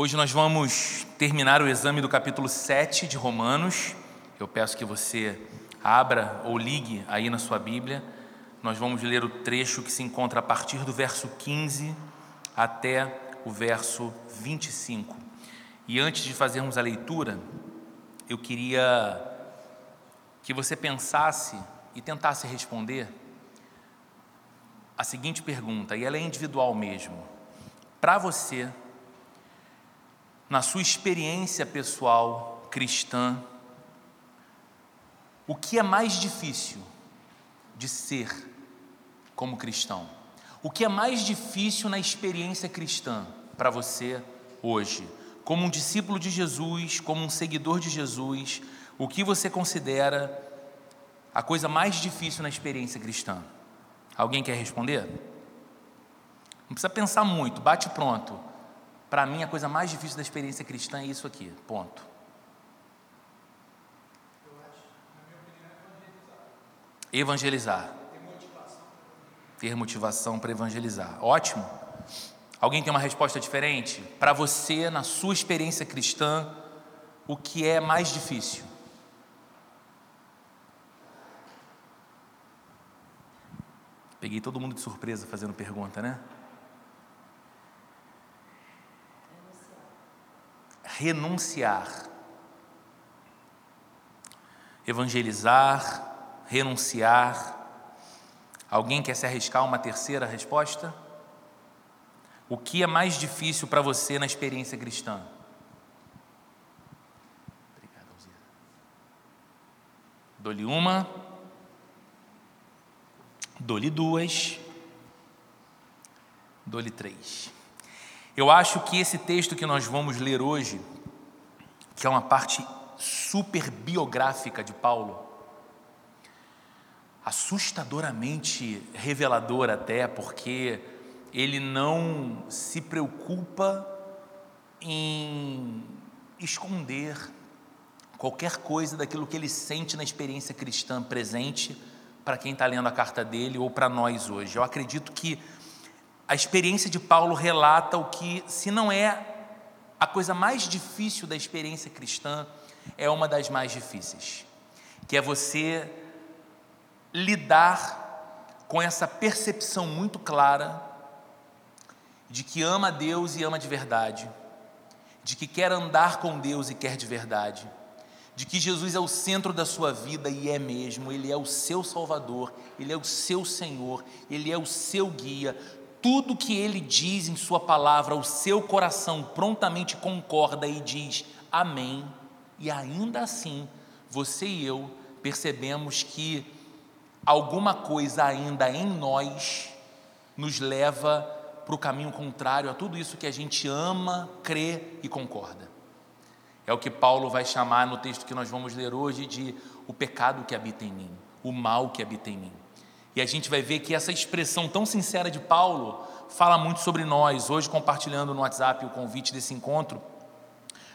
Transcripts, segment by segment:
Hoje nós vamos terminar o exame do capítulo 7 de Romanos. Eu peço que você abra ou ligue aí na sua Bíblia. Nós vamos ler o trecho que se encontra a partir do verso 15 até o verso 25. E antes de fazermos a leitura, eu queria que você pensasse e tentasse responder a seguinte pergunta, e ela é individual mesmo. Para você, na sua experiência pessoal cristã, o que é mais difícil de ser como cristão? O que é mais difícil na experiência cristã para você hoje? Como um discípulo de Jesus, como um seguidor de Jesus, o que você considera a coisa mais difícil na experiência cristã? Alguém quer responder? Não precisa pensar muito, bate pronto. Para mim, a coisa mais difícil da experiência cristã é isso aqui, ponto. Evangelizar. Ter motivação para evangelizar. Ótimo. Alguém tem uma resposta diferente? Para você, na sua experiência cristã, o que é mais difícil? Peguei todo mundo de surpresa fazendo pergunta, né? Renunciar. Evangelizar, renunciar. Alguém quer se arriscar uma terceira resposta? O que é mais difícil para você na experiência cristã? Obrigado, Alzira. Dou-lhe uma. Dou-lhe duas, dou-lhe três. Eu acho que esse texto que nós vamos ler hoje, que é uma parte super biográfica de Paulo, assustadoramente revelador até, porque ele não se preocupa em esconder qualquer coisa daquilo que ele sente na experiência cristã presente para quem está lendo a carta dele ou para nós hoje. Eu acredito que a experiência de Paulo relata o que, se não é a coisa mais difícil da experiência cristã, é uma das mais difíceis, que é você lidar com essa percepção muito clara de que ama Deus e ama de verdade, de que quer andar com Deus e quer de verdade, de que Jesus é o centro da sua vida e é mesmo, Ele é o seu Salvador, Ele é o seu Senhor, Ele é o seu guia. Tudo que Ele diz em Sua palavra, o seu coração prontamente concorda e diz amém, e ainda assim, você e eu percebemos que alguma coisa ainda em nós nos leva para o caminho contrário a tudo isso que a gente ama, crê e concorda. É o que Paulo vai chamar no texto que nós vamos ler hoje de o pecado que habita em mim, o mal que habita em mim. E a gente vai ver que essa expressão tão sincera de Paulo fala muito sobre nós. Hoje, compartilhando no WhatsApp o convite desse encontro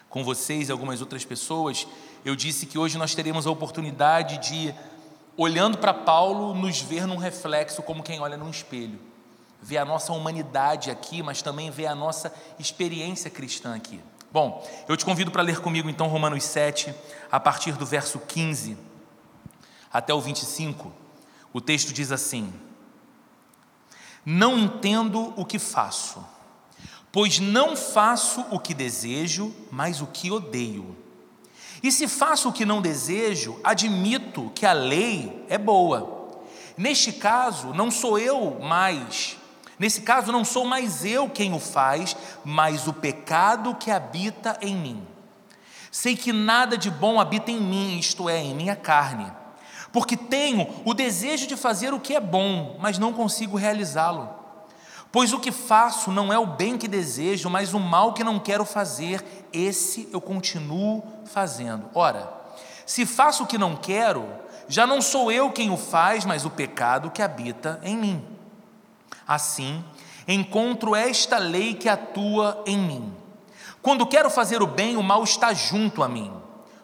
com vocês e algumas outras pessoas, eu disse que hoje nós teremos a oportunidade de, olhando para Paulo, nos ver num reflexo como quem olha num espelho. Ver a nossa humanidade aqui, mas também ver a nossa experiência cristã aqui. Bom, eu te convido para ler comigo então Romanos 7, a partir do verso 15 até o 25. O texto diz assim: Não entendo o que faço, pois não faço o que desejo, mas o que odeio. E se faço o que não desejo, admito que a lei é boa. Neste caso, não sou eu mais Nesse caso, não sou mais eu quem o faz, mas o pecado que habita em mim. Sei que nada de bom habita em mim, isto é, em minha carne, porque tenho o desejo de fazer o que é bom, mas não consigo realizá-lo. Pois o que faço não é o bem que desejo, mas o mal que não quero fazer, esse eu continuo fazendo. Ora, se faço o que não quero, já não sou eu quem o faz, mas o pecado que habita em mim. Assim, encontro esta lei que atua em mim. Quando quero fazer o bem, o mal está junto a mim.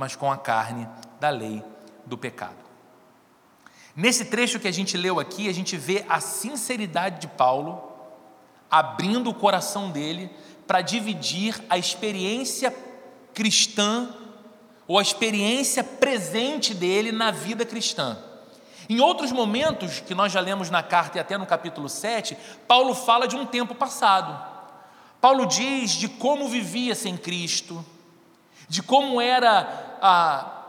mas com a carne da lei do pecado. Nesse trecho que a gente leu aqui, a gente vê a sinceridade de Paulo abrindo o coração dele para dividir a experiência cristã ou a experiência presente dele na vida cristã. Em outros momentos, que nós já lemos na carta e até no capítulo 7, Paulo fala de um tempo passado. Paulo diz de como vivia sem Cristo, de como era ah,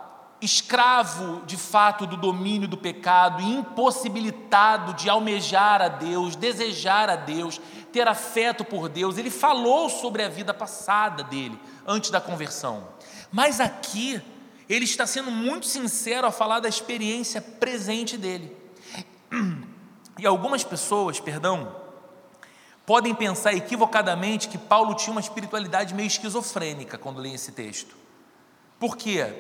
escravo de fato do domínio do pecado, impossibilitado de almejar a Deus, desejar a Deus, ter afeto por Deus. Ele falou sobre a vida passada dele, antes da conversão. Mas aqui, ele está sendo muito sincero ao falar da experiência presente dele. E algumas pessoas, perdão, podem pensar equivocadamente que Paulo tinha uma espiritualidade meio esquizofrênica quando lê esse texto. Por quê?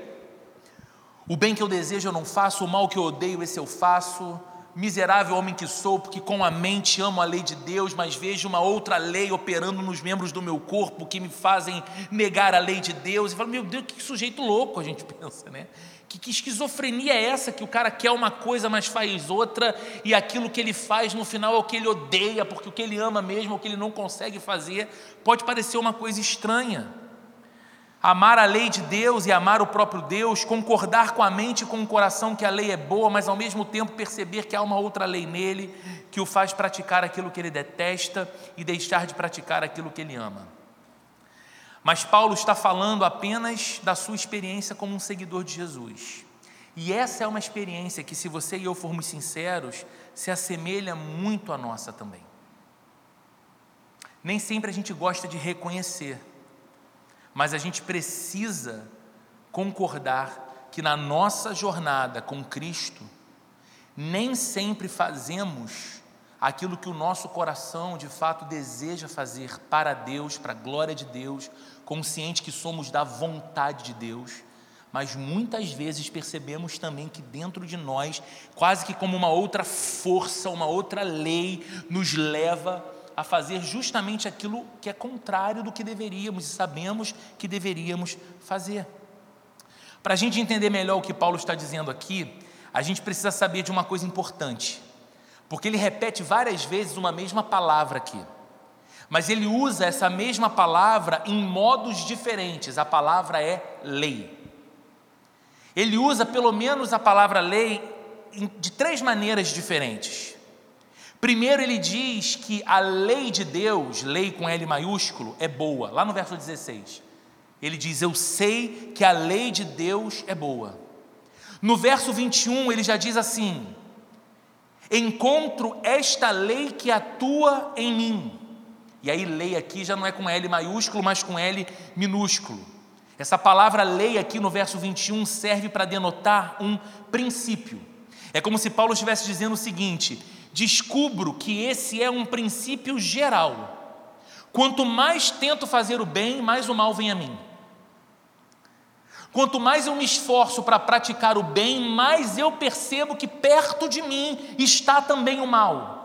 O bem que eu desejo eu não faço, o mal que eu odeio, esse eu faço. Miserável homem que sou, porque com a mente amo a lei de Deus, mas vejo uma outra lei operando nos membros do meu corpo que me fazem negar a lei de Deus. E falo, meu Deus, que sujeito louco a gente pensa, né? Que, que esquizofrenia é essa que o cara quer uma coisa, mas faz outra, e aquilo que ele faz no final é o que ele odeia, porque o que ele ama mesmo, é o que ele não consegue fazer, pode parecer uma coisa estranha. Amar a lei de Deus e amar o próprio Deus, concordar com a mente e com o coração que a lei é boa, mas ao mesmo tempo perceber que há uma outra lei nele que o faz praticar aquilo que ele detesta e deixar de praticar aquilo que ele ama. Mas Paulo está falando apenas da sua experiência como um seguidor de Jesus. E essa é uma experiência que, se você e eu formos sinceros, se assemelha muito à nossa também. Nem sempre a gente gosta de reconhecer, mas a gente precisa concordar que na nossa jornada com Cristo, nem sempre fazemos aquilo que o nosso coração de fato deseja fazer para Deus, para a glória de Deus, consciente que somos da vontade de Deus, mas muitas vezes percebemos também que dentro de nós, quase que como uma outra força, uma outra lei, nos leva a fazer justamente aquilo que é contrário do que deveríamos e sabemos que deveríamos fazer. Para a gente entender melhor o que Paulo está dizendo aqui, a gente precisa saber de uma coisa importante porque ele repete várias vezes uma mesma palavra aqui. Mas ele usa essa mesma palavra em modos diferentes. A palavra é lei. Ele usa pelo menos a palavra lei de três maneiras diferentes. Primeiro, ele diz que a lei de Deus, lei com L maiúsculo, é boa. Lá no verso 16, ele diz: Eu sei que a lei de Deus é boa. No verso 21, ele já diz assim: encontro esta lei que atua em mim. E aí, lei aqui já não é com L maiúsculo, mas com L minúsculo. Essa palavra lei aqui no verso 21 serve para denotar um princípio. É como se Paulo estivesse dizendo o seguinte: descubro que esse é um princípio geral. Quanto mais tento fazer o bem, mais o mal vem a mim. Quanto mais eu me esforço para praticar o bem, mais eu percebo que perto de mim está também o mal.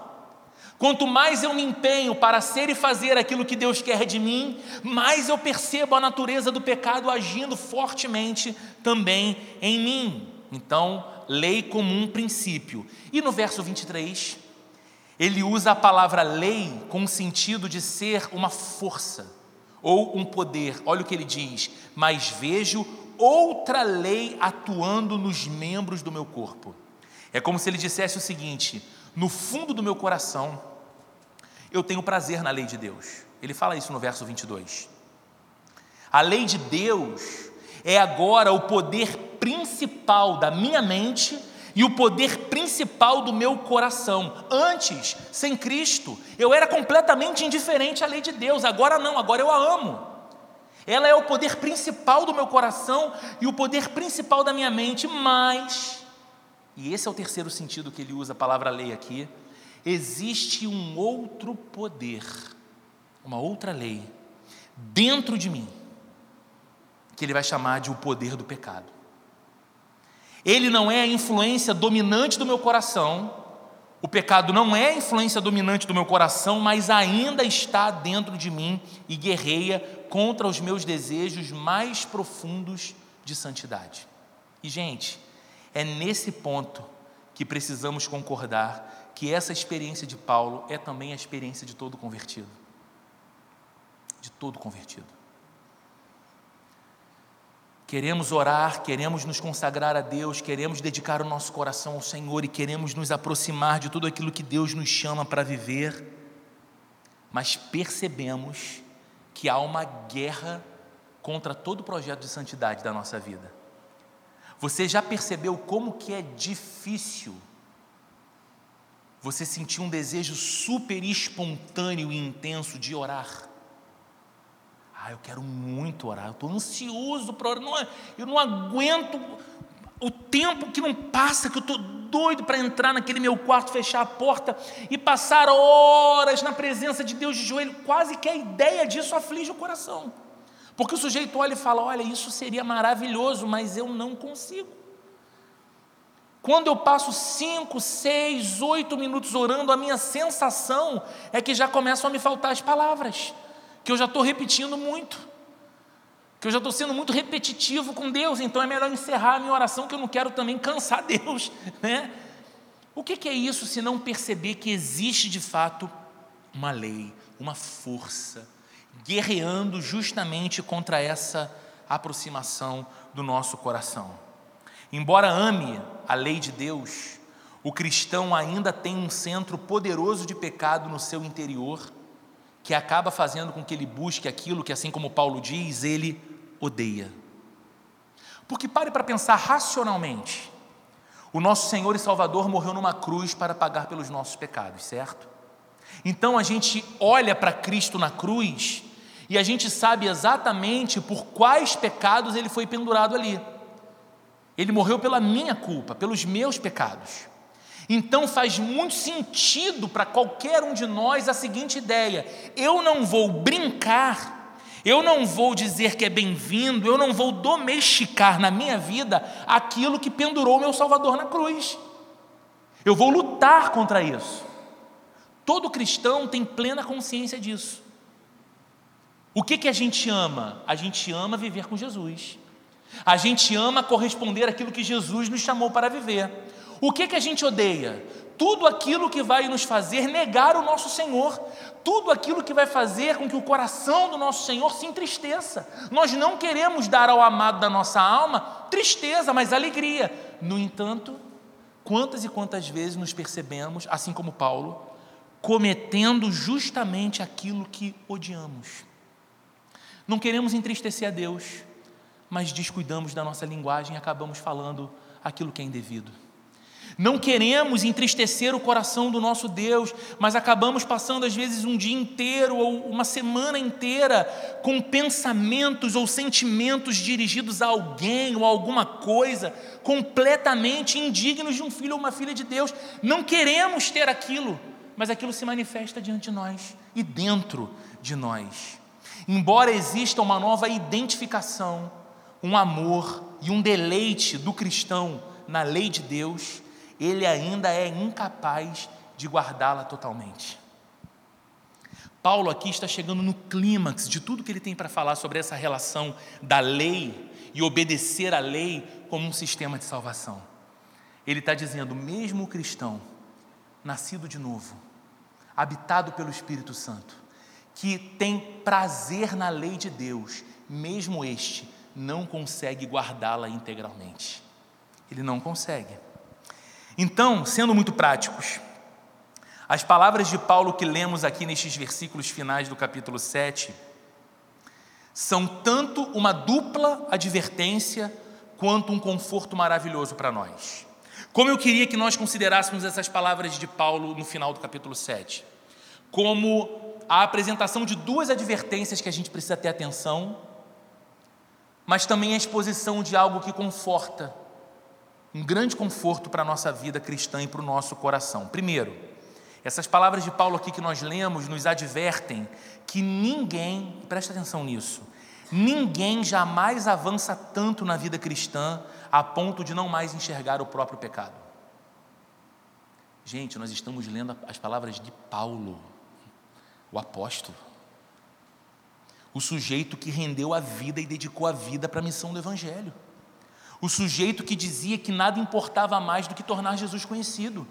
Quanto mais eu me empenho para ser e fazer aquilo que Deus quer de mim, mais eu percebo a natureza do pecado agindo fortemente também em mim. Então, lei como um princípio. E no verso 23, ele usa a palavra lei com o sentido de ser uma força ou um poder. Olha o que ele diz: Mas vejo outra lei atuando nos membros do meu corpo. É como se ele dissesse o seguinte: no fundo do meu coração, eu tenho prazer na lei de Deus. Ele fala isso no verso 22. A lei de Deus é agora o poder principal da minha mente e o poder principal do meu coração. Antes, sem Cristo, eu era completamente indiferente à lei de Deus, agora não, agora eu a amo. Ela é o poder principal do meu coração e o poder principal da minha mente, mas e esse é o terceiro sentido que ele usa a palavra lei aqui, existe um outro poder, uma outra lei, dentro de mim, que ele vai chamar de o poder do pecado. Ele não é a influência dominante do meu coração, o pecado não é a influência dominante do meu coração, mas ainda está dentro de mim e guerreia contra os meus desejos mais profundos de santidade. E, gente, é nesse ponto que precisamos concordar que essa experiência de Paulo é também a experiência de todo convertido. De todo convertido. Queremos orar, queremos nos consagrar a Deus, queremos dedicar o nosso coração ao Senhor e queremos nos aproximar de tudo aquilo que Deus nos chama para viver, mas percebemos que há uma guerra contra todo o projeto de santidade da nossa vida. Você já percebeu como que é difícil você sentir um desejo super espontâneo e intenso de orar? Ah, eu quero muito orar, eu estou ansioso para orar, eu não aguento o tempo que não passa, que eu estou doido para entrar naquele meu quarto, fechar a porta e passar horas na presença de Deus de joelho, quase que a ideia disso aflige o coração. Porque o sujeito olha e fala: Olha, isso seria maravilhoso, mas eu não consigo. Quando eu passo cinco, seis, oito minutos orando, a minha sensação é que já começam a me faltar as palavras que eu já estou repetindo muito, que eu já estou sendo muito repetitivo com Deus, então é melhor encerrar a minha oração, que eu não quero também cansar Deus, né? O que, que é isso se não perceber que existe de fato uma lei, uma força, guerreando justamente contra essa aproximação do nosso coração? Embora ame a lei de Deus, o cristão ainda tem um centro poderoso de pecado no seu interior que acaba fazendo com que ele busque aquilo que, assim como Paulo diz, ele odeia. Porque pare para pensar racionalmente. O nosso Senhor e Salvador morreu numa cruz para pagar pelos nossos pecados, certo? Então a gente olha para Cristo na cruz e a gente sabe exatamente por quais pecados ele foi pendurado ali. Ele morreu pela minha culpa, pelos meus pecados. Então faz muito sentido para qualquer um de nós a seguinte ideia: eu não vou brincar, eu não vou dizer que é bem-vindo, eu não vou domesticar na minha vida aquilo que pendurou meu Salvador na cruz. Eu vou lutar contra isso. Todo cristão tem plena consciência disso. O que, que a gente ama? A gente ama viver com Jesus. A gente ama corresponder àquilo que Jesus nos chamou para viver. O que, que a gente odeia? Tudo aquilo que vai nos fazer negar o nosso Senhor, tudo aquilo que vai fazer com que o coração do nosso Senhor se entristeça. Nós não queremos dar ao amado da nossa alma tristeza, mas alegria. No entanto, quantas e quantas vezes nos percebemos, assim como Paulo, cometendo justamente aquilo que odiamos. Não queremos entristecer a Deus, mas descuidamos da nossa linguagem e acabamos falando aquilo que é indevido. Não queremos entristecer o coração do nosso Deus, mas acabamos passando às vezes um dia inteiro ou uma semana inteira com pensamentos ou sentimentos dirigidos a alguém ou a alguma coisa completamente indignos de um filho ou uma filha de Deus. Não queremos ter aquilo, mas aquilo se manifesta diante de nós e dentro de nós. Embora exista uma nova identificação, um amor e um deleite do cristão na lei de Deus, ele ainda é incapaz de guardá-la totalmente. Paulo aqui está chegando no clímax de tudo que ele tem para falar sobre essa relação da lei e obedecer à lei como um sistema de salvação. Ele está dizendo: mesmo o cristão, nascido de novo, habitado pelo Espírito Santo, que tem prazer na lei de Deus, mesmo este não consegue guardá-la integralmente. Ele não consegue. Então, sendo muito práticos, as palavras de Paulo que lemos aqui nestes versículos finais do capítulo 7 são tanto uma dupla advertência quanto um conforto maravilhoso para nós. Como eu queria que nós considerássemos essas palavras de Paulo no final do capítulo 7, como a apresentação de duas advertências que a gente precisa ter atenção, mas também a exposição de algo que conforta um grande conforto para a nossa vida cristã e para o nosso coração. Primeiro, essas palavras de Paulo aqui que nós lemos nos advertem que ninguém, presta atenção nisso, ninguém jamais avança tanto na vida cristã a ponto de não mais enxergar o próprio pecado. Gente, nós estamos lendo as palavras de Paulo, o apóstolo, o sujeito que rendeu a vida e dedicou a vida para a missão do Evangelho, o sujeito que dizia que nada importava mais do que tornar Jesus conhecido,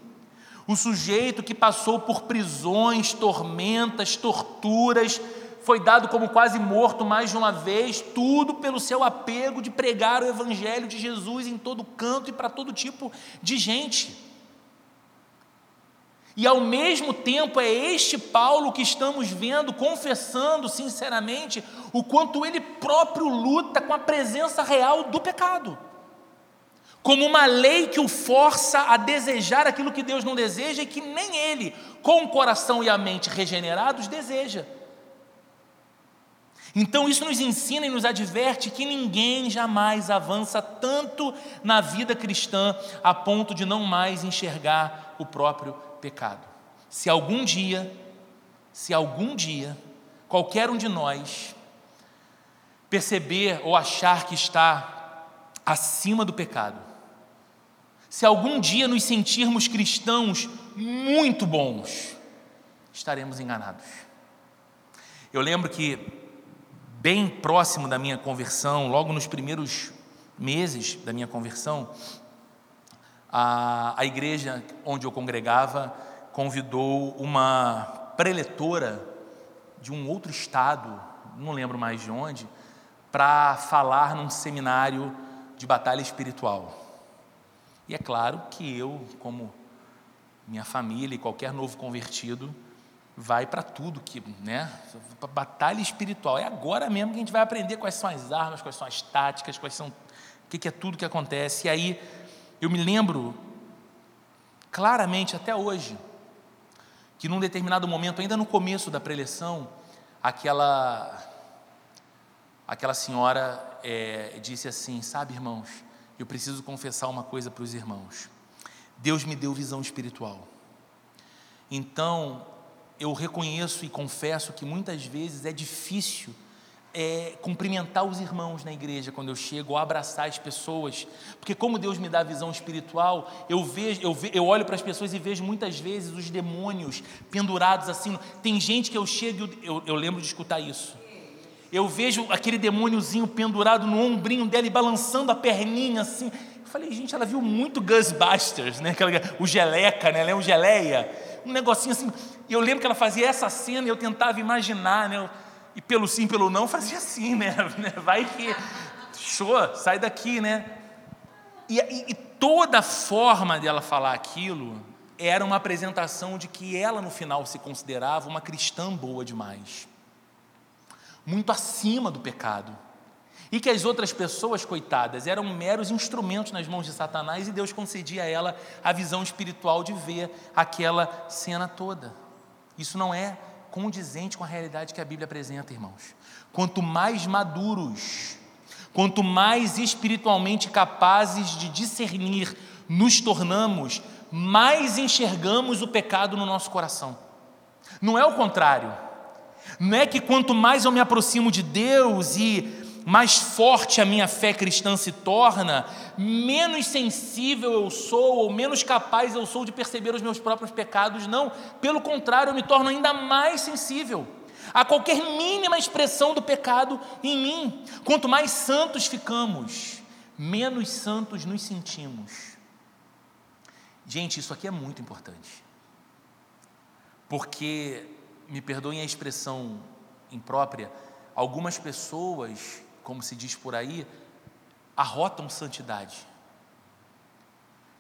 o sujeito que passou por prisões, tormentas, torturas, foi dado como quase morto mais de uma vez, tudo pelo seu apego de pregar o Evangelho de Jesus em todo canto e para todo tipo de gente. E ao mesmo tempo é este Paulo que estamos vendo, confessando sinceramente o quanto ele próprio luta com a presença real do pecado. Como uma lei que o força a desejar aquilo que Deus não deseja e que nem ele, com o coração e a mente regenerados, deseja. Então isso nos ensina e nos adverte que ninguém jamais avança tanto na vida cristã a ponto de não mais enxergar o próprio pecado. Se algum dia, se algum dia, qualquer um de nós perceber ou achar que está acima do pecado, se algum dia nos sentirmos cristãos muito bons, estaremos enganados. Eu lembro que bem próximo da minha conversão, logo nos primeiros meses da minha conversão, a, a igreja onde eu congregava convidou uma preletora de um outro estado, não lembro mais de onde, para falar num seminário de batalha espiritual. E é claro que eu, como minha família e qualquer novo convertido, vai para tudo que, né? Pra batalha espiritual. É agora mesmo que a gente vai aprender quais são as armas, quais são as táticas, quais são o que, que é tudo que acontece. E aí eu me lembro claramente até hoje que num determinado momento, ainda no começo da preleção, aquela aquela senhora é, disse assim, sabe, irmãos, eu preciso confessar uma coisa para os irmãos. Deus me deu visão espiritual. Então, eu reconheço e confesso que muitas vezes é difícil é, cumprimentar os irmãos na igreja quando eu chego, ou abraçar as pessoas, porque como Deus me dá visão espiritual, eu vejo, eu, ve, eu olho para as pessoas e vejo muitas vezes os demônios pendurados assim. Tem gente que eu chego, eu, eu lembro de escutar isso. Eu vejo aquele demôniozinho pendurado no ombrinho dela e balançando a perninha assim. Eu falei, gente, ela viu muito Ghostbusters, né? Aquela, o geleca, né? Ela é um geleia um negocinho assim. E eu lembro que ela fazia essa cena e eu tentava imaginar, né? E pelo sim, pelo não, fazia assim, né? Vai que. Show, sai daqui, né? E, e, e toda a forma dela falar aquilo era uma apresentação de que ela, no final, se considerava uma cristã boa demais, muito acima do pecado e que as outras pessoas, coitadas, eram meros instrumentos nas mãos de Satanás e Deus concedia a ela a visão espiritual de ver aquela cena toda. Isso não é condizente com a realidade que a Bíblia apresenta, irmãos. Quanto mais maduros, quanto mais espiritualmente capazes de discernir nos tornamos, mais enxergamos o pecado no nosso coração. Não é o contrário. Não é que quanto mais eu me aproximo de Deus e mais forte a minha fé cristã se torna, menos sensível eu sou, ou menos capaz eu sou de perceber os meus próprios pecados. Não, pelo contrário, eu me torno ainda mais sensível a qualquer mínima expressão do pecado em mim. Quanto mais santos ficamos, menos santos nos sentimos. Gente, isso aqui é muito importante. Porque, me perdoem a expressão imprópria, algumas pessoas como se diz por aí, arrotam santidade.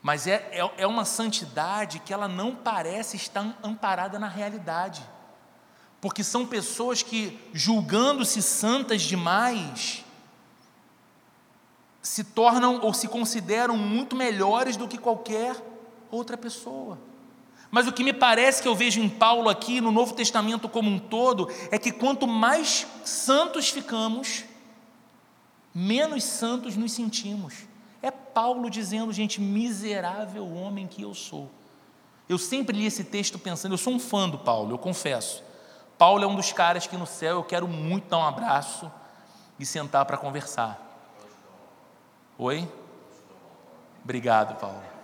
Mas é, é, é uma santidade que ela não parece estar amparada na realidade. Porque são pessoas que, julgando-se santas demais, se tornam ou se consideram muito melhores do que qualquer outra pessoa. Mas o que me parece que eu vejo em Paulo aqui, no Novo Testamento como um todo, é que quanto mais santos ficamos, menos santos nos sentimos. É Paulo dizendo, gente, miserável homem que eu sou. Eu sempre li esse texto pensando, eu sou um fã do Paulo, eu confesso. Paulo é um dos caras que no céu eu quero muito dar um abraço e sentar para conversar. Oi? Obrigado, Paulo.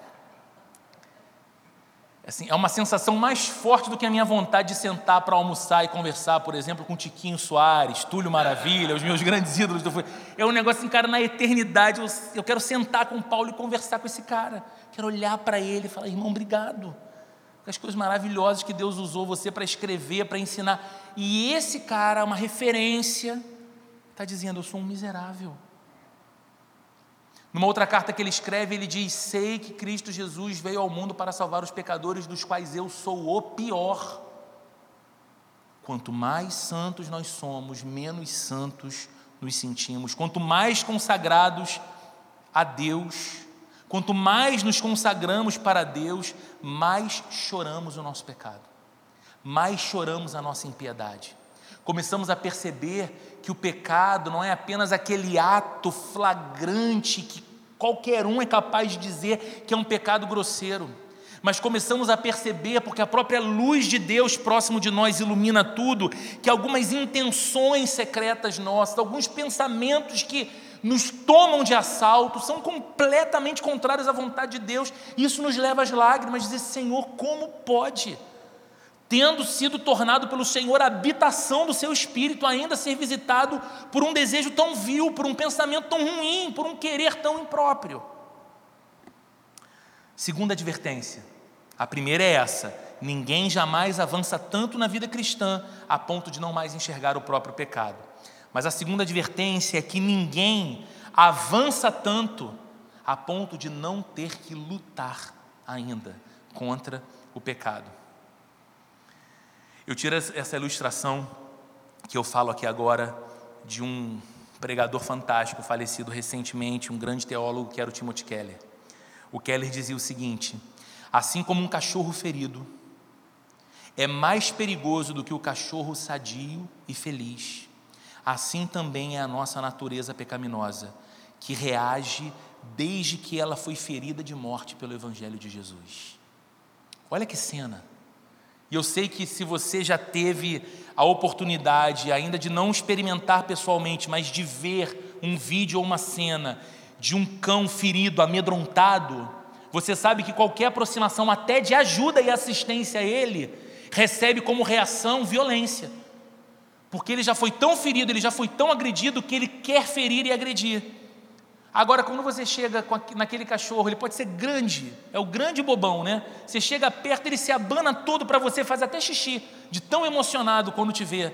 Assim, é uma sensação mais forte do que a minha vontade de sentar para almoçar e conversar, por exemplo, com Tiquinho Soares, Túlio Maravilha, os meus grandes ídolos. Do... É um negócio assim, cara, na eternidade eu, eu quero sentar com Paulo e conversar com esse cara. Quero olhar para ele e falar, irmão, obrigado. As coisas maravilhosas que Deus usou você para escrever, para ensinar. E esse cara, uma referência, está dizendo: Eu sou um miserável. Numa outra carta que ele escreve, ele diz: Sei que Cristo Jesus veio ao mundo para salvar os pecadores, dos quais eu sou o pior. Quanto mais santos nós somos, menos santos nos sentimos. Quanto mais consagrados a Deus, quanto mais nos consagramos para Deus, mais choramos o nosso pecado, mais choramos a nossa impiedade. Começamos a perceber que o pecado não é apenas aquele ato flagrante que qualquer um é capaz de dizer que é um pecado grosseiro, mas começamos a perceber, porque a própria luz de Deus próximo de nós ilumina tudo, que algumas intenções secretas nossas, alguns pensamentos que nos tomam de assalto são completamente contrários à vontade de Deus, e isso nos leva às lágrimas, dizer: Senhor, como pode? Tendo sido tornado pelo Senhor habitação do seu espírito, ainda ser visitado por um desejo tão vil, por um pensamento tão ruim, por um querer tão impróprio. Segunda advertência. A primeira é essa: ninguém jamais avança tanto na vida cristã a ponto de não mais enxergar o próprio pecado. Mas a segunda advertência é que ninguém avança tanto a ponto de não ter que lutar ainda contra o pecado. Eu tiro essa ilustração que eu falo aqui agora de um pregador fantástico falecido recentemente, um grande teólogo que era o Timothy Keller. O Keller dizia o seguinte: assim como um cachorro ferido é mais perigoso do que o cachorro sadio e feliz, assim também é a nossa natureza pecaminosa, que reage desde que ela foi ferida de morte pelo Evangelho de Jesus. Olha que cena! E eu sei que se você já teve a oportunidade, ainda de não experimentar pessoalmente, mas de ver um vídeo ou uma cena de um cão ferido, amedrontado, você sabe que qualquer aproximação, até de ajuda e assistência a ele, recebe como reação violência. Porque ele já foi tão ferido, ele já foi tão agredido que ele quer ferir e agredir. Agora, quando você chega naquele cachorro, ele pode ser grande, é o grande bobão, né? Você chega perto, ele se abana todo para você, faz até xixi, de tão emocionado quando te vê.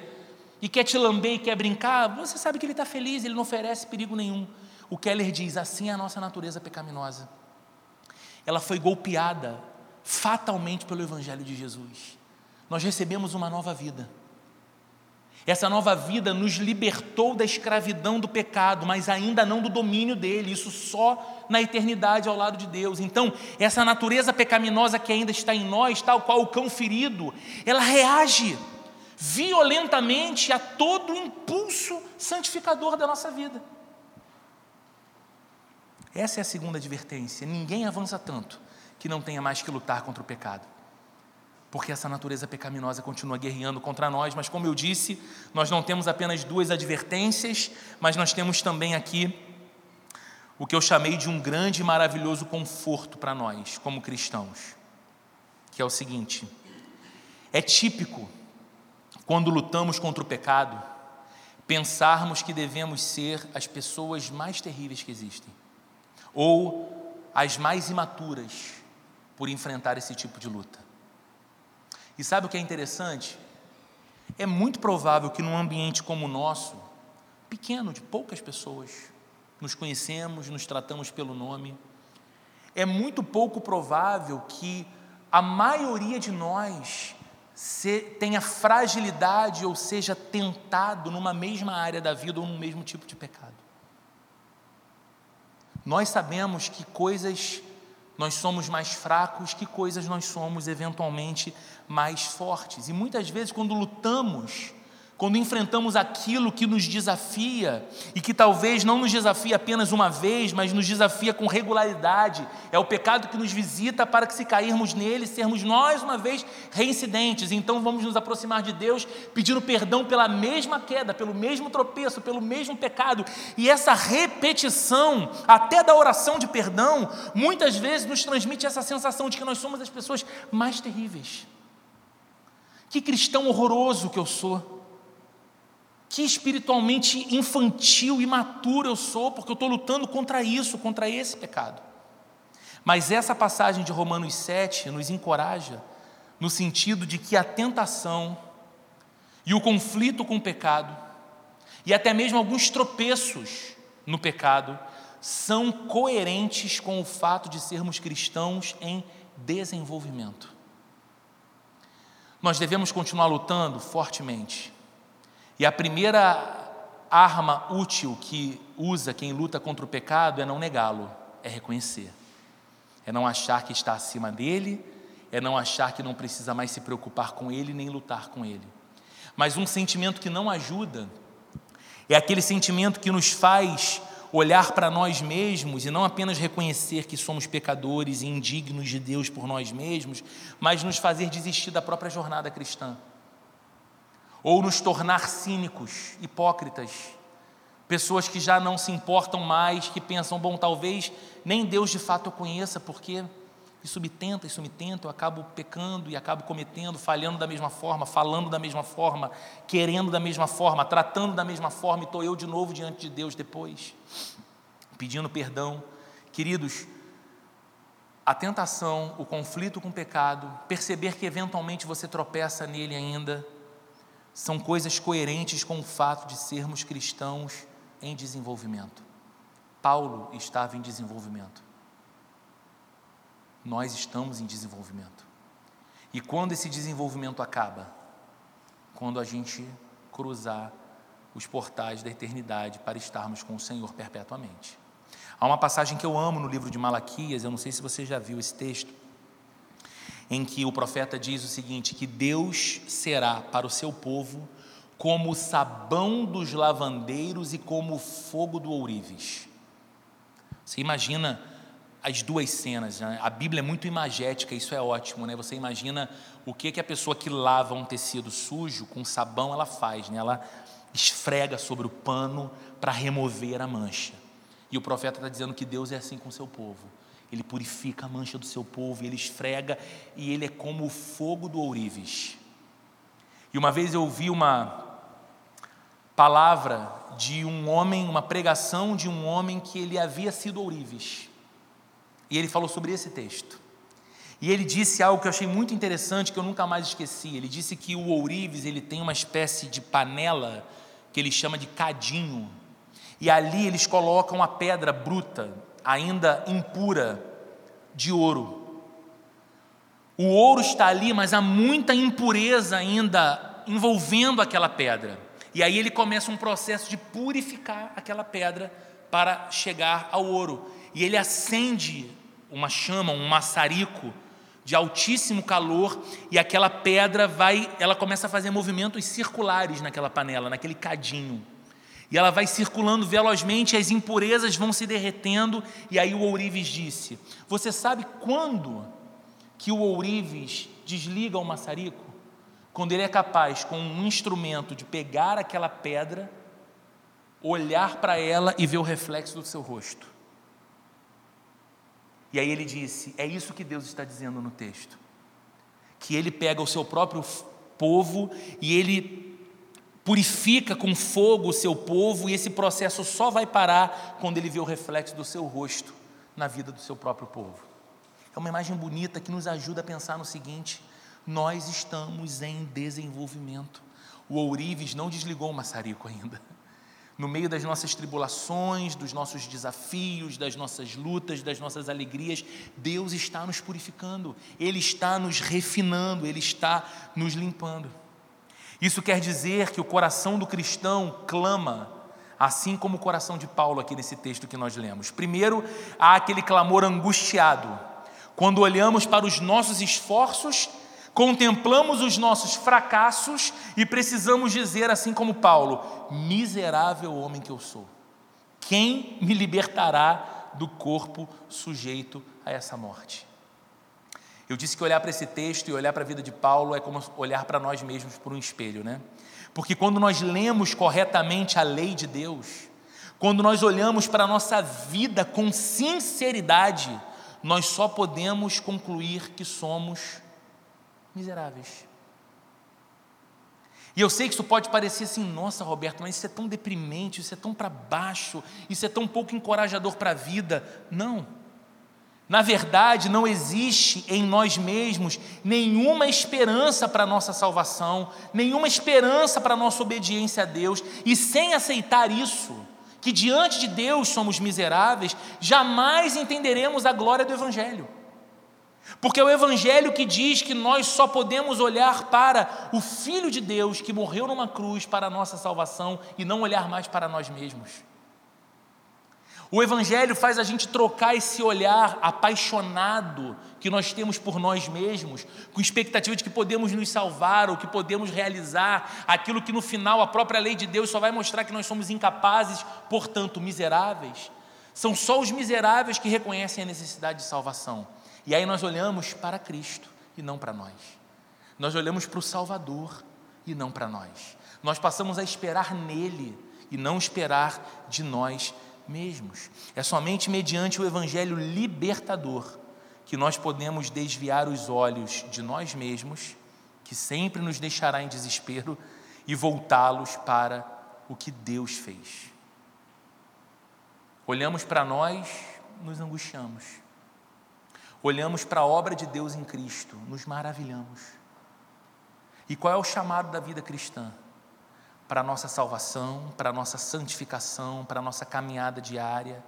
E quer te lamber e quer brincar, você sabe que ele está feliz, ele não oferece perigo nenhum. O Keller diz: assim é a nossa natureza pecaminosa. Ela foi golpeada fatalmente pelo Evangelho de Jesus. Nós recebemos uma nova vida. Essa nova vida nos libertou da escravidão do pecado, mas ainda não do domínio dele, isso só na eternidade ao lado de Deus. Então, essa natureza pecaminosa que ainda está em nós, tal qual o cão ferido, ela reage violentamente a todo impulso santificador da nossa vida. Essa é a segunda advertência. Ninguém avança tanto que não tenha mais que lutar contra o pecado porque essa natureza pecaminosa continua guerreando contra nós, mas como eu disse, nós não temos apenas duas advertências, mas nós temos também aqui o que eu chamei de um grande e maravilhoso conforto para nós, como cristãos, que é o seguinte: é típico, quando lutamos contra o pecado, pensarmos que devemos ser as pessoas mais terríveis que existem, ou as mais imaturas por enfrentar esse tipo de luta. E sabe o que é interessante? É muito provável que num ambiente como o nosso, pequeno, de poucas pessoas, nos conhecemos, nos tratamos pelo nome, é muito pouco provável que a maioria de nós tenha fragilidade ou seja tentado numa mesma área da vida ou num mesmo tipo de pecado. Nós sabemos que coisas nós somos mais fracos, que coisas nós somos eventualmente mais fortes. E muitas vezes, quando lutamos quando enfrentamos aquilo que nos desafia e que talvez não nos desafia apenas uma vez, mas nos desafia com regularidade, é o pecado que nos visita para que, se cairmos nele, sermos nós uma vez reincidentes. Então vamos nos aproximar de Deus pedindo perdão pela mesma queda, pelo mesmo tropeço, pelo mesmo pecado. E essa repetição, até da oração de perdão, muitas vezes nos transmite essa sensação de que nós somos as pessoas mais terríveis. Que cristão horroroso que eu sou. Que espiritualmente infantil, imaturo eu sou, porque eu estou lutando contra isso, contra esse pecado. Mas essa passagem de Romanos 7 nos encoraja no sentido de que a tentação e o conflito com o pecado, e até mesmo alguns tropeços no pecado, são coerentes com o fato de sermos cristãos em desenvolvimento. Nós devemos continuar lutando fortemente e a primeira arma útil que usa quem luta contra o pecado é não negá-lo, é reconhecer. É não achar que está acima dele, é não achar que não precisa mais se preocupar com ele nem lutar com ele. Mas um sentimento que não ajuda é aquele sentimento que nos faz olhar para nós mesmos e não apenas reconhecer que somos pecadores e indignos de Deus por nós mesmos, mas nos fazer desistir da própria jornada cristã ou nos tornar cínicos, hipócritas, pessoas que já não se importam mais, que pensam, bom, talvez nem Deus de fato eu conheça, porque isso me tenta, isso me tenta, eu acabo pecando e acabo cometendo, falhando da mesma forma, falando da mesma forma, querendo da mesma forma, tratando da mesma forma, e estou eu de novo diante de Deus depois, pedindo perdão. Queridos, a tentação, o conflito com o pecado, perceber que eventualmente você tropeça nele ainda, são coisas coerentes com o fato de sermos cristãos em desenvolvimento. Paulo estava em desenvolvimento. Nós estamos em desenvolvimento. E quando esse desenvolvimento acaba? Quando a gente cruzar os portais da eternidade para estarmos com o Senhor perpetuamente. Há uma passagem que eu amo no livro de Malaquias, eu não sei se você já viu esse texto em que o profeta diz o seguinte: que Deus será para o seu povo como o sabão dos lavandeiros e como o fogo do ourives. Você imagina as duas cenas, né? a Bíblia é muito imagética, isso é ótimo, né? Você imagina o que, que a pessoa que lava um tecido sujo com sabão ela faz, né? Ela esfrega sobre o pano para remover a mancha. E o profeta está dizendo que Deus é assim com o seu povo. Ele purifica a mancha do seu povo, ele esfrega e ele é como o fogo do ourives. E uma vez eu ouvi uma palavra de um homem, uma pregação de um homem que ele havia sido ourives. E ele falou sobre esse texto. E ele disse algo que eu achei muito interessante, que eu nunca mais esqueci. Ele disse que o ourives ele tem uma espécie de panela que ele chama de cadinho. E ali eles colocam a pedra bruta, ainda impura de ouro. O ouro está ali, mas há muita impureza ainda envolvendo aquela pedra. E aí ele começa um processo de purificar aquela pedra para chegar ao ouro. E ele acende uma chama, um maçarico de altíssimo calor e aquela pedra vai, ela começa a fazer movimentos circulares naquela panela, naquele cadinho. E ela vai circulando velozmente, as impurezas vão se derretendo, e aí o ourives disse: Você sabe quando que o ourives desliga o maçarico? Quando ele é capaz, com um instrumento, de pegar aquela pedra, olhar para ela e ver o reflexo do seu rosto. E aí ele disse: É isso que Deus está dizendo no texto. Que ele pega o seu próprio povo e ele purifica com fogo o seu povo, e esse processo só vai parar quando ele vê o reflexo do seu rosto na vida do seu próprio povo. É uma imagem bonita que nos ajuda a pensar no seguinte: nós estamos em desenvolvimento. O ourives não desligou o maçarico ainda. No meio das nossas tribulações, dos nossos desafios, das nossas lutas, das nossas alegrias, Deus está nos purificando, Ele está nos refinando, Ele está nos limpando. Isso quer dizer que o coração do cristão clama, assim como o coração de Paulo aqui nesse texto que nós lemos. Primeiro, há aquele clamor angustiado, quando olhamos para os nossos esforços, contemplamos os nossos fracassos e precisamos dizer, assim como Paulo: miserável homem que eu sou, quem me libertará do corpo sujeito a essa morte? Eu disse que olhar para esse texto e olhar para a vida de Paulo é como olhar para nós mesmos por um espelho, né? Porque quando nós lemos corretamente a lei de Deus, quando nós olhamos para a nossa vida com sinceridade, nós só podemos concluir que somos miseráveis. E eu sei que isso pode parecer assim, nossa, Roberto, mas isso é tão deprimente, isso é tão para baixo, isso é tão pouco encorajador para a vida. Não. Na verdade, não existe em nós mesmos nenhuma esperança para a nossa salvação, nenhuma esperança para a nossa obediência a Deus, e sem aceitar isso, que diante de Deus somos miseráveis, jamais entenderemos a glória do Evangelho. Porque é o Evangelho que diz que nós só podemos olhar para o Filho de Deus que morreu numa cruz para a nossa salvação e não olhar mais para nós mesmos. O Evangelho faz a gente trocar esse olhar apaixonado que nós temos por nós mesmos, com expectativa de que podemos nos salvar ou que podemos realizar aquilo que no final a própria lei de Deus só vai mostrar que nós somos incapazes, portanto miseráveis. São só os miseráveis que reconhecem a necessidade de salvação. E aí nós olhamos para Cristo e não para nós. Nós olhamos para o Salvador e não para nós. Nós passamos a esperar nele e não esperar de nós mesmos. É somente mediante o evangelho libertador que nós podemos desviar os olhos de nós mesmos, que sempre nos deixará em desespero, e voltá-los para o que Deus fez. Olhamos para nós, nos angustiamos. Olhamos para a obra de Deus em Cristo, nos maravilhamos. E qual é o chamado da vida cristã? Para a nossa salvação, para a nossa santificação, para a nossa caminhada diária,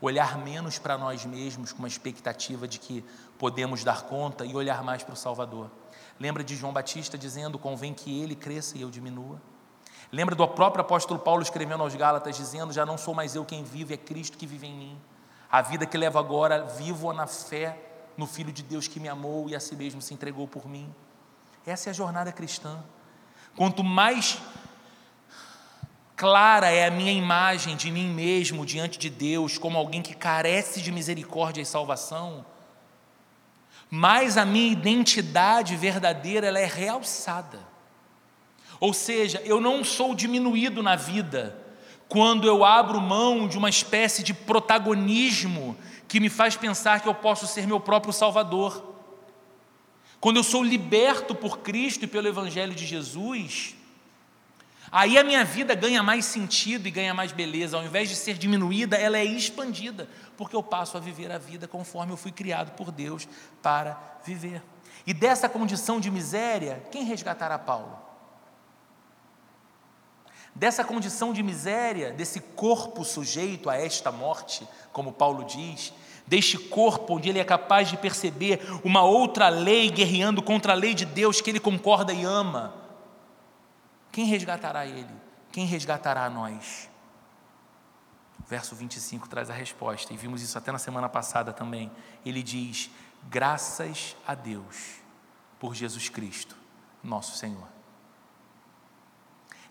olhar menos para nós mesmos com uma expectativa de que podemos dar conta e olhar mais para o Salvador. Lembra de João Batista dizendo: convém que ele cresça e eu diminua? Lembra do próprio apóstolo Paulo escrevendo aos Gálatas, dizendo: Já não sou mais eu quem vive, é Cristo que vive em mim. A vida que levo agora, vivo-a na fé no Filho de Deus que me amou e a si mesmo se entregou por mim. Essa é a jornada cristã. Quanto mais clara é a minha imagem de mim mesmo diante de Deus, como alguém que carece de misericórdia e salvação, mais a minha identidade verdadeira ela é realçada. Ou seja, eu não sou diminuído na vida quando eu abro mão de uma espécie de protagonismo que me faz pensar que eu posso ser meu próprio Salvador. Quando eu sou liberto por Cristo e pelo Evangelho de Jesus, aí a minha vida ganha mais sentido e ganha mais beleza. Ao invés de ser diminuída, ela é expandida, porque eu passo a viver a vida conforme eu fui criado por Deus para viver. E dessa condição de miséria, quem resgatará Paulo? Dessa condição de miséria, desse corpo sujeito a esta morte, como Paulo diz, deste corpo onde ele é capaz de perceber uma outra lei guerreando contra a lei de Deus que ele concorda e ama. Quem resgatará ele? Quem resgatará nós? Verso 25 traz a resposta, e vimos isso até na semana passada também. Ele diz: Graças a Deus por Jesus Cristo, nosso Senhor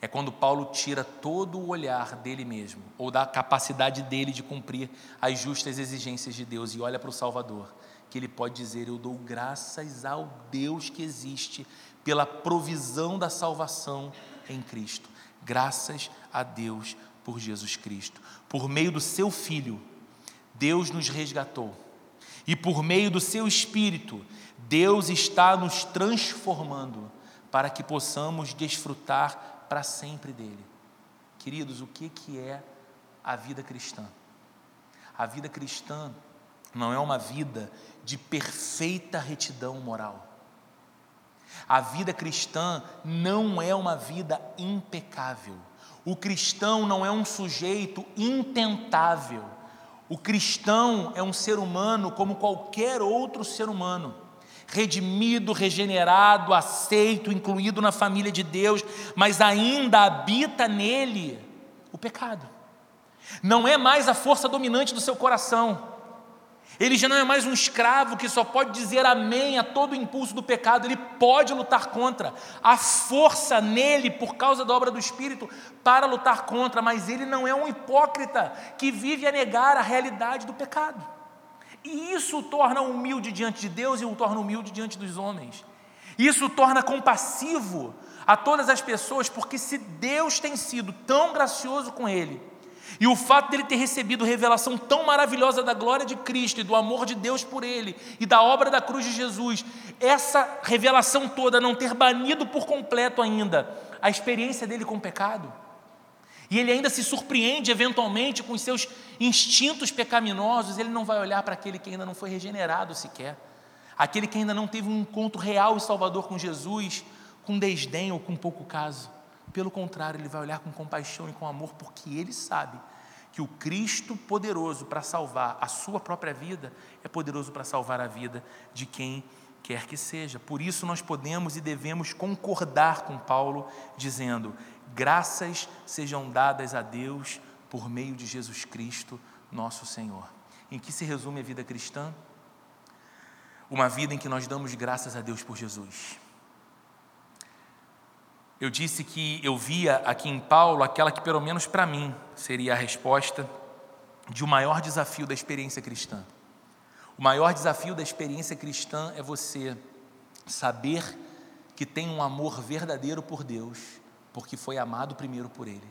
é quando Paulo tira todo o olhar dele mesmo, ou da capacidade dele de cumprir as justas exigências de Deus e olha para o Salvador, que ele pode dizer: Eu dou graças ao Deus que existe pela provisão da salvação em Cristo. Graças a Deus por Jesus Cristo. Por meio do seu Filho, Deus nos resgatou. E por meio do seu Espírito, Deus está nos transformando para que possamos desfrutar para sempre dele. Queridos, o que, que é a vida cristã? A vida cristã não é uma vida de perfeita retidão moral. A vida cristã não é uma vida impecável. O cristão não é um sujeito intentável. O cristão é um ser humano como qualquer outro ser humano redimido, regenerado, aceito, incluído na família de Deus, mas ainda habita nele o pecado. Não é mais a força dominante do seu coração. Ele já não é mais um escravo que só pode dizer amém a todo o impulso do pecado, ele pode lutar contra. Há força nele por causa da obra do Espírito para lutar contra, mas ele não é um hipócrita que vive a negar a realidade do pecado. E isso o torna humilde diante de Deus e o torna humilde diante dos homens. Isso o torna compassivo a todas as pessoas, porque se Deus tem sido tão gracioso com ele, e o fato dele ter recebido revelação tão maravilhosa da glória de Cristo e do amor de Deus por ele e da obra da cruz de Jesus, essa revelação toda não ter banido por completo ainda a experiência dele com o pecado, e ele ainda se surpreende eventualmente com os seus instintos pecaminosos, ele não vai olhar para aquele que ainda não foi regenerado sequer, aquele que ainda não teve um encontro real e salvador com Jesus, com desdém ou com pouco caso. Pelo contrário, ele vai olhar com compaixão e com amor, porque ele sabe que o Cristo poderoso para salvar a sua própria vida é poderoso para salvar a vida de quem quer que seja. Por isso nós podemos e devemos concordar com Paulo dizendo: graças sejam dadas a Deus por meio de Jesus Cristo, nosso Senhor. Em que se resume a vida cristã? Uma vida em que nós damos graças a Deus por Jesus. Eu disse que eu via aqui em Paulo aquela que, pelo menos para mim, seria a resposta de o um maior desafio da experiência cristã. O maior desafio da experiência cristã é você saber que tem um amor verdadeiro por Deus, porque foi amado primeiro por Ele.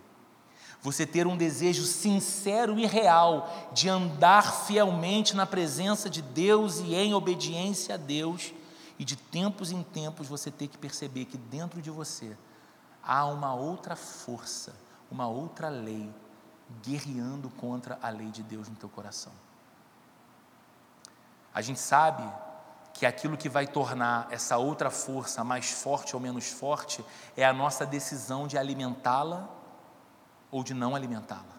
Você ter um desejo sincero e real de andar fielmente na presença de Deus e em obediência a Deus, e de tempos em tempos você ter que perceber que dentro de você há uma outra força, uma outra lei guerreando contra a lei de Deus no teu coração. A gente sabe que aquilo que vai tornar essa outra força mais forte ou menos forte é a nossa decisão de alimentá-la ou de não alimentá-la.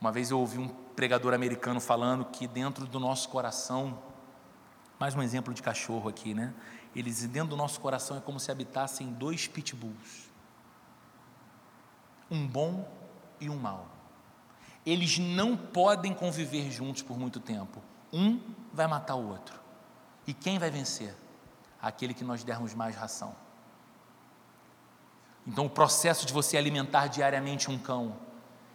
Uma vez eu ouvi um pregador americano falando que dentro do nosso coração, mais um exemplo de cachorro aqui, né? Eles dentro do nosso coração é como se habitassem dois pitbulls, um bom e um mau. Eles não podem conviver juntos por muito tempo. Um vai matar o outro. E quem vai vencer? Aquele que nós dermos mais ração. Então, o processo de você alimentar diariamente um cão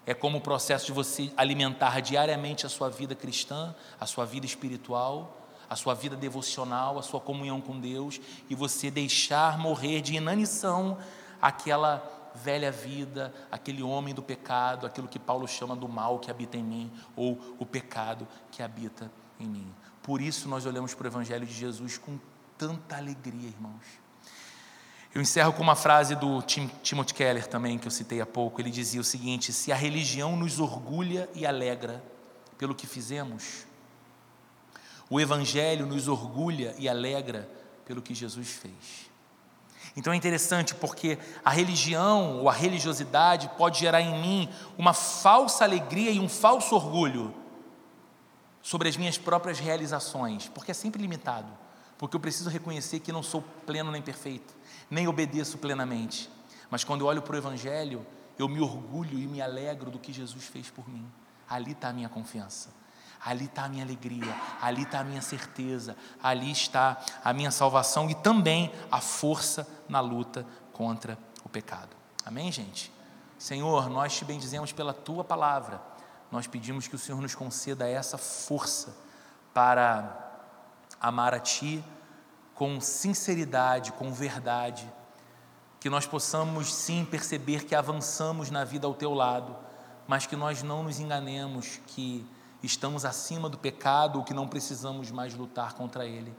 é como o processo de você alimentar diariamente a sua vida cristã, a sua vida espiritual a sua vida devocional, a sua comunhão com Deus e você deixar morrer de inanição aquela velha vida, aquele homem do pecado, aquilo que Paulo chama do mal que habita em mim, ou o pecado que habita em mim. Por isso nós olhamos para o Evangelho de Jesus com tanta alegria, irmãos. Eu encerro com uma frase do Tim, Timothy Keller também, que eu citei há pouco. Ele dizia o seguinte: Se a religião nos orgulha e alegra pelo que fizemos, o Evangelho nos orgulha e alegra pelo que Jesus fez. Então é interessante porque a religião ou a religiosidade pode gerar em mim uma falsa alegria e um falso orgulho sobre as minhas próprias realizações, porque é sempre limitado, porque eu preciso reconhecer que não sou pleno nem perfeito, nem obedeço plenamente. Mas quando eu olho para o Evangelho, eu me orgulho e me alegro do que Jesus fez por mim. Ali está a minha confiança ali está a minha alegria, ali está a minha certeza, ali está a minha salvação e também a força na luta contra o pecado. Amém, gente? Senhor, nós te bendizemos pela tua palavra, nós pedimos que o Senhor nos conceda essa força para amar a Ti com sinceridade, com verdade, que nós possamos sim perceber que avançamos na vida ao Teu lado, mas que nós não nos enganemos, que estamos acima do pecado ou que não precisamos mais lutar contra ele.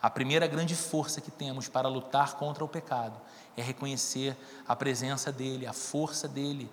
A primeira grande força que temos para lutar contra o pecado é reconhecer a presença dele, a força dele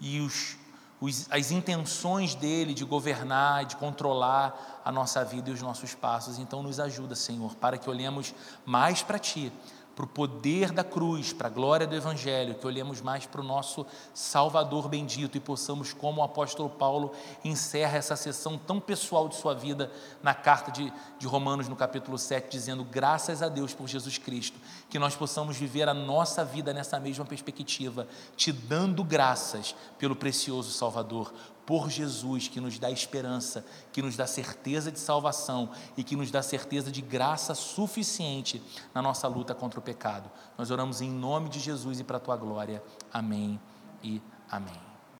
e os, os, as intenções dele de governar, de controlar a nossa vida e os nossos passos. Então, nos ajuda, Senhor, para que olhemos mais para ti para o poder da cruz, para a glória do Evangelho, que olhemos mais para o nosso Salvador bendito e possamos, como o apóstolo Paulo encerra essa sessão tão pessoal de sua vida na carta de, de Romanos, no capítulo 7, dizendo: graças a Deus por Jesus Cristo, que nós possamos viver a nossa vida nessa mesma perspectiva, te dando graças pelo precioso Salvador, por Jesus, que nos dá esperança, que nos dá certeza de salvação e que nos dá certeza de graça suficiente na nossa luta contra o pecado. Nós oramos em nome de Jesus e para a tua glória. Amém e amém.